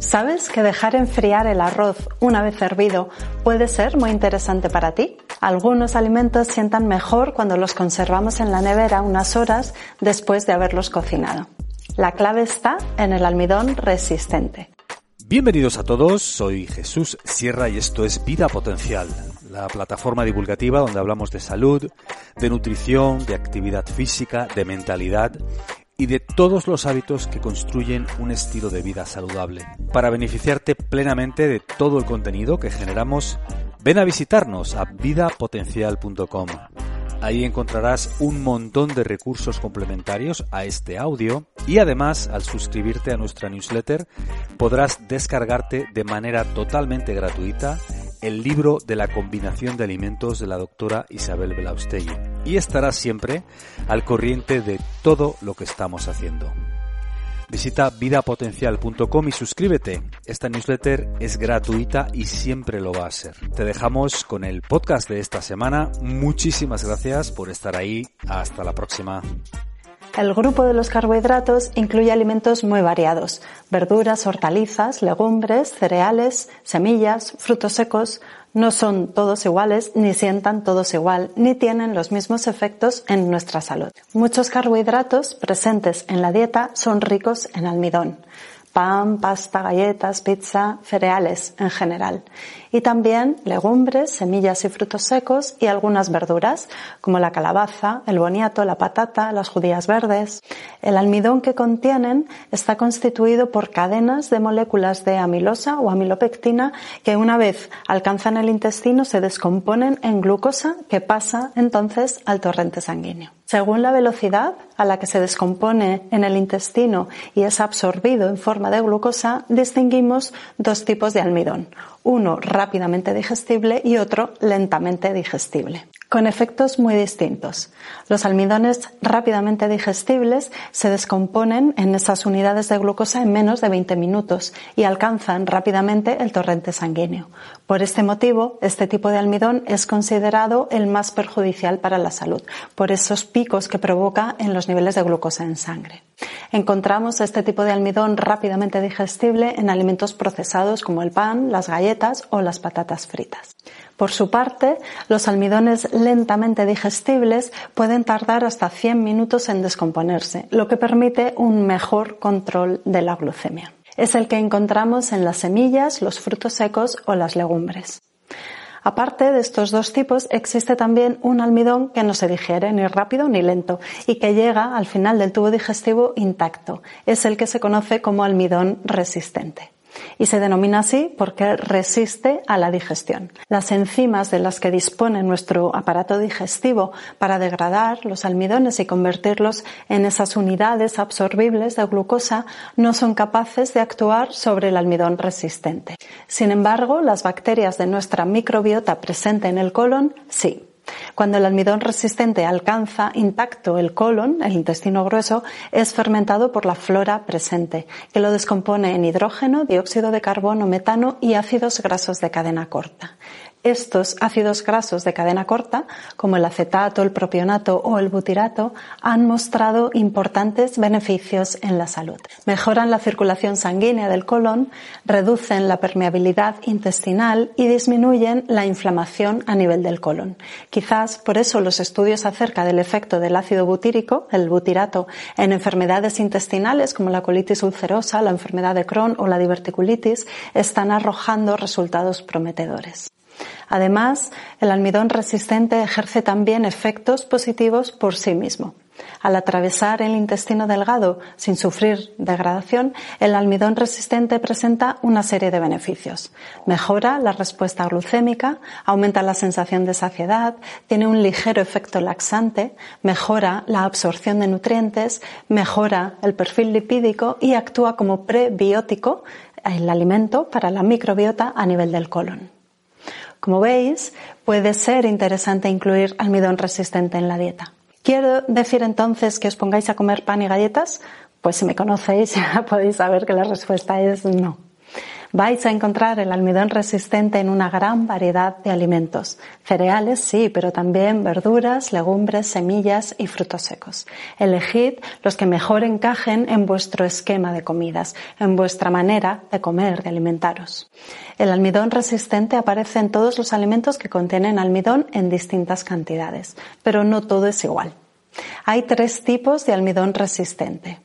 ¿Sabes que dejar enfriar el arroz una vez hervido puede ser muy interesante para ti? Algunos alimentos sientan mejor cuando los conservamos en la nevera unas horas después de haberlos cocinado. La clave está en el almidón resistente. Bienvenidos a todos, soy Jesús Sierra y esto es Vida Potencial, la plataforma divulgativa donde hablamos de salud, de nutrición, de actividad física, de mentalidad y de todos los hábitos que construyen un estilo de vida saludable. Para beneficiarte plenamente de todo el contenido que generamos, ven a visitarnos a vidapotencial.com. Ahí encontrarás un montón de recursos complementarios a este audio y además al suscribirte a nuestra newsletter podrás descargarte de manera totalmente gratuita el libro de la combinación de alimentos de la doctora Isabel Belaustegui y estarás siempre al corriente de todo lo que estamos haciendo. Visita vidapotencial.com y suscríbete. Esta newsletter es gratuita y siempre lo va a ser. Te dejamos con el podcast de esta semana. Muchísimas gracias por estar ahí. Hasta la próxima. El grupo de los carbohidratos incluye alimentos muy variados, verduras, hortalizas, legumbres, cereales, semillas, frutos secos. No son todos iguales, ni sientan todos igual, ni tienen los mismos efectos en nuestra salud. Muchos carbohidratos presentes en la dieta son ricos en almidón pan, pasta, galletas, pizza, cereales en general. Y también legumbres, semillas y frutos secos y algunas verduras, como la calabaza, el boniato, la patata, las judías verdes. El almidón que contienen está constituido por cadenas de moléculas de amilosa o amilopectina que una vez alcanzan el intestino se descomponen en glucosa que pasa entonces al torrente sanguíneo. Según la velocidad a la que se descompone en el intestino y es absorbido en forma de glucosa, distinguimos dos tipos de almidón, uno rápidamente digestible y otro lentamente digestible con efectos muy distintos. Los almidones rápidamente digestibles se descomponen en esas unidades de glucosa en menos de 20 minutos y alcanzan rápidamente el torrente sanguíneo. Por este motivo, este tipo de almidón es considerado el más perjudicial para la salud, por esos picos que provoca en los niveles de glucosa en sangre. Encontramos este tipo de almidón rápidamente digestible en alimentos procesados como el pan, las galletas o las patatas fritas. Por su parte, los almidones lentamente digestibles pueden tardar hasta 100 minutos en descomponerse, lo que permite un mejor control de la glucemia. Es el que encontramos en las semillas, los frutos secos o las legumbres. Aparte de estos dos tipos, existe también un almidón que no se digiere ni rápido ni lento y que llega al final del tubo digestivo intacto. Es el que se conoce como almidón resistente y se denomina así porque resiste a la digestión. Las enzimas de las que dispone nuestro aparato digestivo para degradar los almidones y convertirlos en esas unidades absorbibles de glucosa no son capaces de actuar sobre el almidón resistente. Sin embargo, las bacterias de nuestra microbiota presente en el colon sí. Cuando el almidón resistente alcanza intacto el colon, el intestino grueso, es fermentado por la flora presente, que lo descompone en hidrógeno, dióxido de carbono, metano y ácidos grasos de cadena corta. Estos ácidos grasos de cadena corta, como el acetato, el propionato o el butirato, han mostrado importantes beneficios en la salud. Mejoran la circulación sanguínea del colon, reducen la permeabilidad intestinal y disminuyen la inflamación a nivel del colon. Quizás por eso los estudios acerca del efecto del ácido butírico, el butirato, en enfermedades intestinales como la colitis ulcerosa, la enfermedad de Crohn o la diverticulitis están arrojando resultados prometedores. Además, el almidón resistente ejerce también efectos positivos por sí mismo. Al atravesar el intestino delgado sin sufrir degradación, el almidón resistente presenta una serie de beneficios. Mejora la respuesta glucémica, aumenta la sensación de saciedad, tiene un ligero efecto laxante, mejora la absorción de nutrientes, mejora el perfil lipídico y actúa como prebiótico, el alimento para la microbiota a nivel del colon. Como veis, puede ser interesante incluir almidón resistente en la dieta. ¿Quiero decir entonces que os pongáis a comer pan y galletas? Pues si me conocéis ya podéis saber que la respuesta es no. Vais a encontrar el almidón resistente en una gran variedad de alimentos. Cereales, sí, pero también verduras, legumbres, semillas y frutos secos. Elegid los que mejor encajen en vuestro esquema de comidas, en vuestra manera de comer, de alimentaros. El almidón resistente aparece en todos los alimentos que contienen almidón en distintas cantidades, pero no todo es igual. Hay tres tipos de almidón resistente.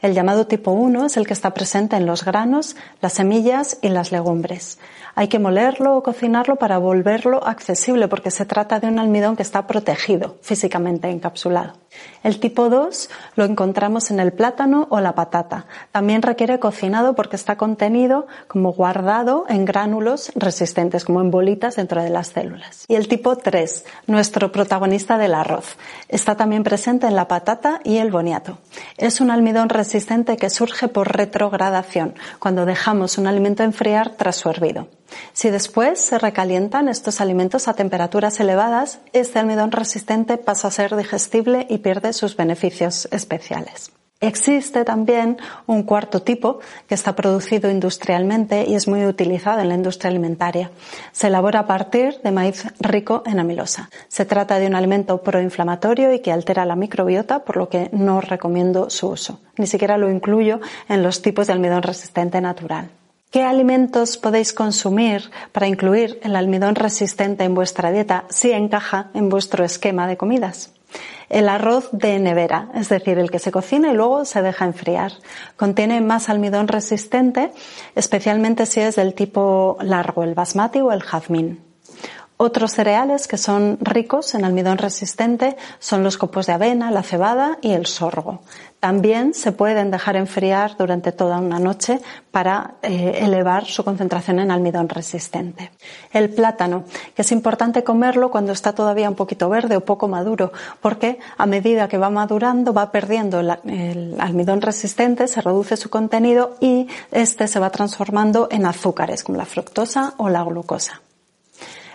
El llamado tipo 1 es el que está presente en los granos, las semillas y las legumbres. Hay que molerlo o cocinarlo para volverlo accesible porque se trata de un almidón que está protegido, físicamente encapsulado. El tipo 2 lo encontramos en el plátano o la patata. También requiere cocinado porque está contenido como guardado en gránulos resistentes, como en bolitas dentro de las células. Y el tipo 3, nuestro protagonista del arroz, está también presente en la patata y el boniato. Es un almidón resistente que surge por retrogradación, cuando dejamos un alimento enfriar tras su hervido. Si después se recalientan estos alimentos a temperaturas elevadas, este almidón resistente pasa a ser digestible y pierde sus beneficios especiales. Existe también un cuarto tipo que está producido industrialmente y es muy utilizado en la industria alimentaria. Se elabora a partir de maíz rico en amilosa. Se trata de un alimento proinflamatorio y que altera la microbiota, por lo que no recomiendo su uso. Ni siquiera lo incluyo en los tipos de almidón resistente natural. ¿Qué alimentos podéis consumir para incluir el almidón resistente en vuestra dieta si encaja en vuestro esquema de comidas? El arroz de nevera, es decir, el que se cocina y luego se deja enfriar. Contiene más almidón resistente, especialmente si es del tipo largo, el basmati o el jazmín. Otros cereales que son ricos en almidón resistente son los copos de avena, la cebada y el sorgo. También se pueden dejar enfriar durante toda una noche para eh, elevar su concentración en almidón resistente. El plátano, que es importante comerlo cuando está todavía un poquito verde o poco maduro, porque a medida que va madurando va perdiendo el, el almidón resistente, se reduce su contenido y este se va transformando en azúcares como la fructosa o la glucosa.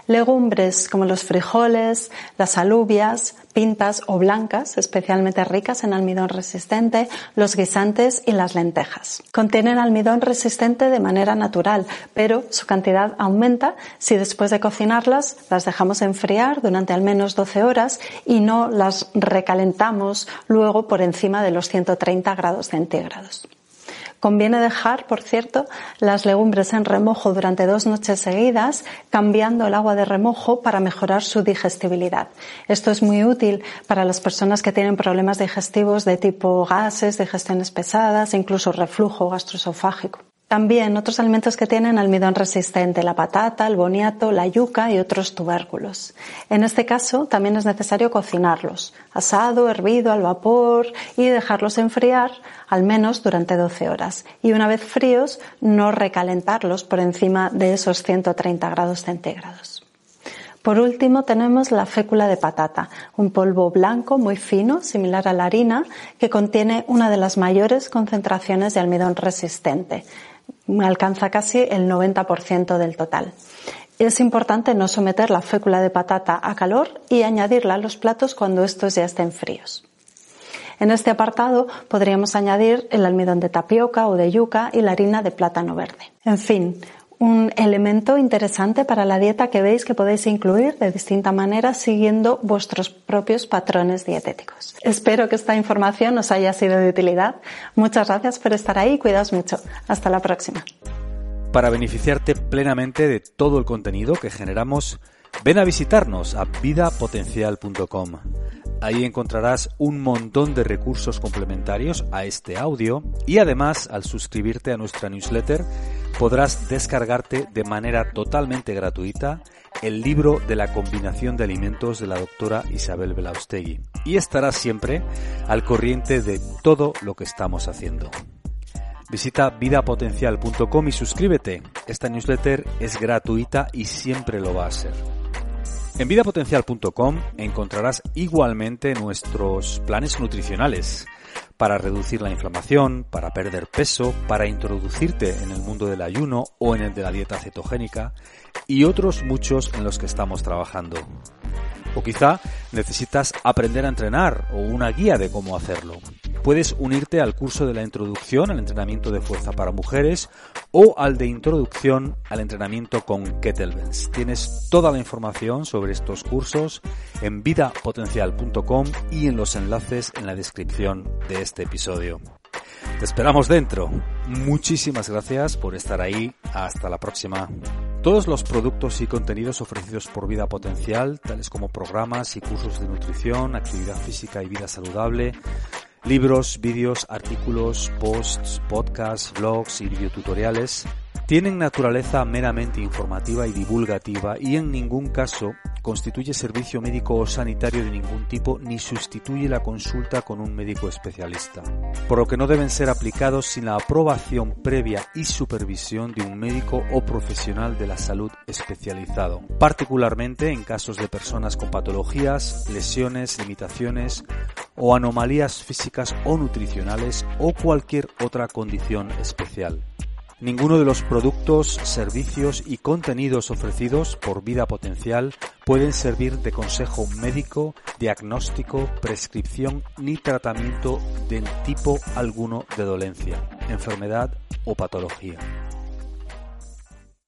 Legumbres como los frijoles, las alubias, pintas o blancas, especialmente ricas en almidón resistente, los guisantes y las lentejas. Contienen almidón resistente de manera natural, pero su cantidad aumenta si después de cocinarlas las dejamos enfriar durante al menos 12 horas y no las recalentamos luego por encima de los 130 grados centígrados. Conviene dejar, por cierto, las legumbres en remojo durante dos noches seguidas, cambiando el agua de remojo para mejorar su digestibilidad. Esto es muy útil para las personas que tienen problemas digestivos de tipo gases, digestiones pesadas, incluso reflujo gastroesofágico. También otros alimentos que tienen almidón resistente, la patata, el boniato, la yuca y otros tubérculos. En este caso también es necesario cocinarlos, asado, hervido, al vapor y dejarlos enfriar al menos durante 12 horas. Y una vez fríos, no recalentarlos por encima de esos 130 grados centígrados. Por último tenemos la fécula de patata, un polvo blanco muy fino, similar a la harina, que contiene una de las mayores concentraciones de almidón resistente alcanza casi el 90% del total. Es importante no someter la fécula de patata a calor y añadirla a los platos cuando estos ya estén fríos. En este apartado podríamos añadir el almidón de tapioca o de yuca y la harina de plátano verde. En fin, un elemento interesante para la dieta que veis que podéis incluir de distinta manera siguiendo vuestros propios patrones dietéticos. Espero que esta información os haya sido de utilidad. Muchas gracias por estar ahí y cuidaos mucho. Hasta la próxima. Para beneficiarte plenamente de todo el contenido que generamos, ven a visitarnos a vidapotencial.com. Ahí encontrarás un montón de recursos complementarios a este audio y además al suscribirte a nuestra newsletter podrás descargarte de manera totalmente gratuita el libro de la combinación de alimentos de la doctora Isabel Belaustegui y estarás siempre al corriente de todo lo que estamos haciendo. Visita vidapotencial.com y suscríbete. Esta newsletter es gratuita y siempre lo va a ser. En vidapotencial.com encontrarás igualmente nuestros planes nutricionales para reducir la inflamación, para perder peso, para introducirte en el mundo del ayuno o en el de la dieta cetogénica y otros muchos en los que estamos trabajando. O quizá necesitas aprender a entrenar o una guía de cómo hacerlo Puedes unirte al curso de la introducción al entrenamiento de fuerza para mujeres o al de introducción al entrenamiento con kettlebells. Tienes toda la información sobre estos cursos en vidapotencial.com y en los enlaces en la descripción de este episodio. Te esperamos dentro. Muchísimas gracias por estar ahí. Hasta la próxima. Todos los productos y contenidos ofrecidos por Vida Potencial, tales como programas y cursos de nutrición, actividad física y vida saludable, Libros, vídeos, artículos, posts, podcasts, blogs y videotutoriales tienen naturaleza meramente informativa y divulgativa y en ningún caso constituye servicio médico o sanitario de ningún tipo ni sustituye la consulta con un médico especialista, por lo que no deben ser aplicados sin la aprobación previa y supervisión de un médico o profesional de la salud especializado, particularmente en casos de personas con patologías, lesiones, limitaciones o anomalías físicas o nutricionales o cualquier otra condición especial. Ninguno de los productos, servicios y contenidos ofrecidos por Vida Potencial pueden servir de consejo médico, diagnóstico, prescripción ni tratamiento de tipo alguno de dolencia, enfermedad o patología.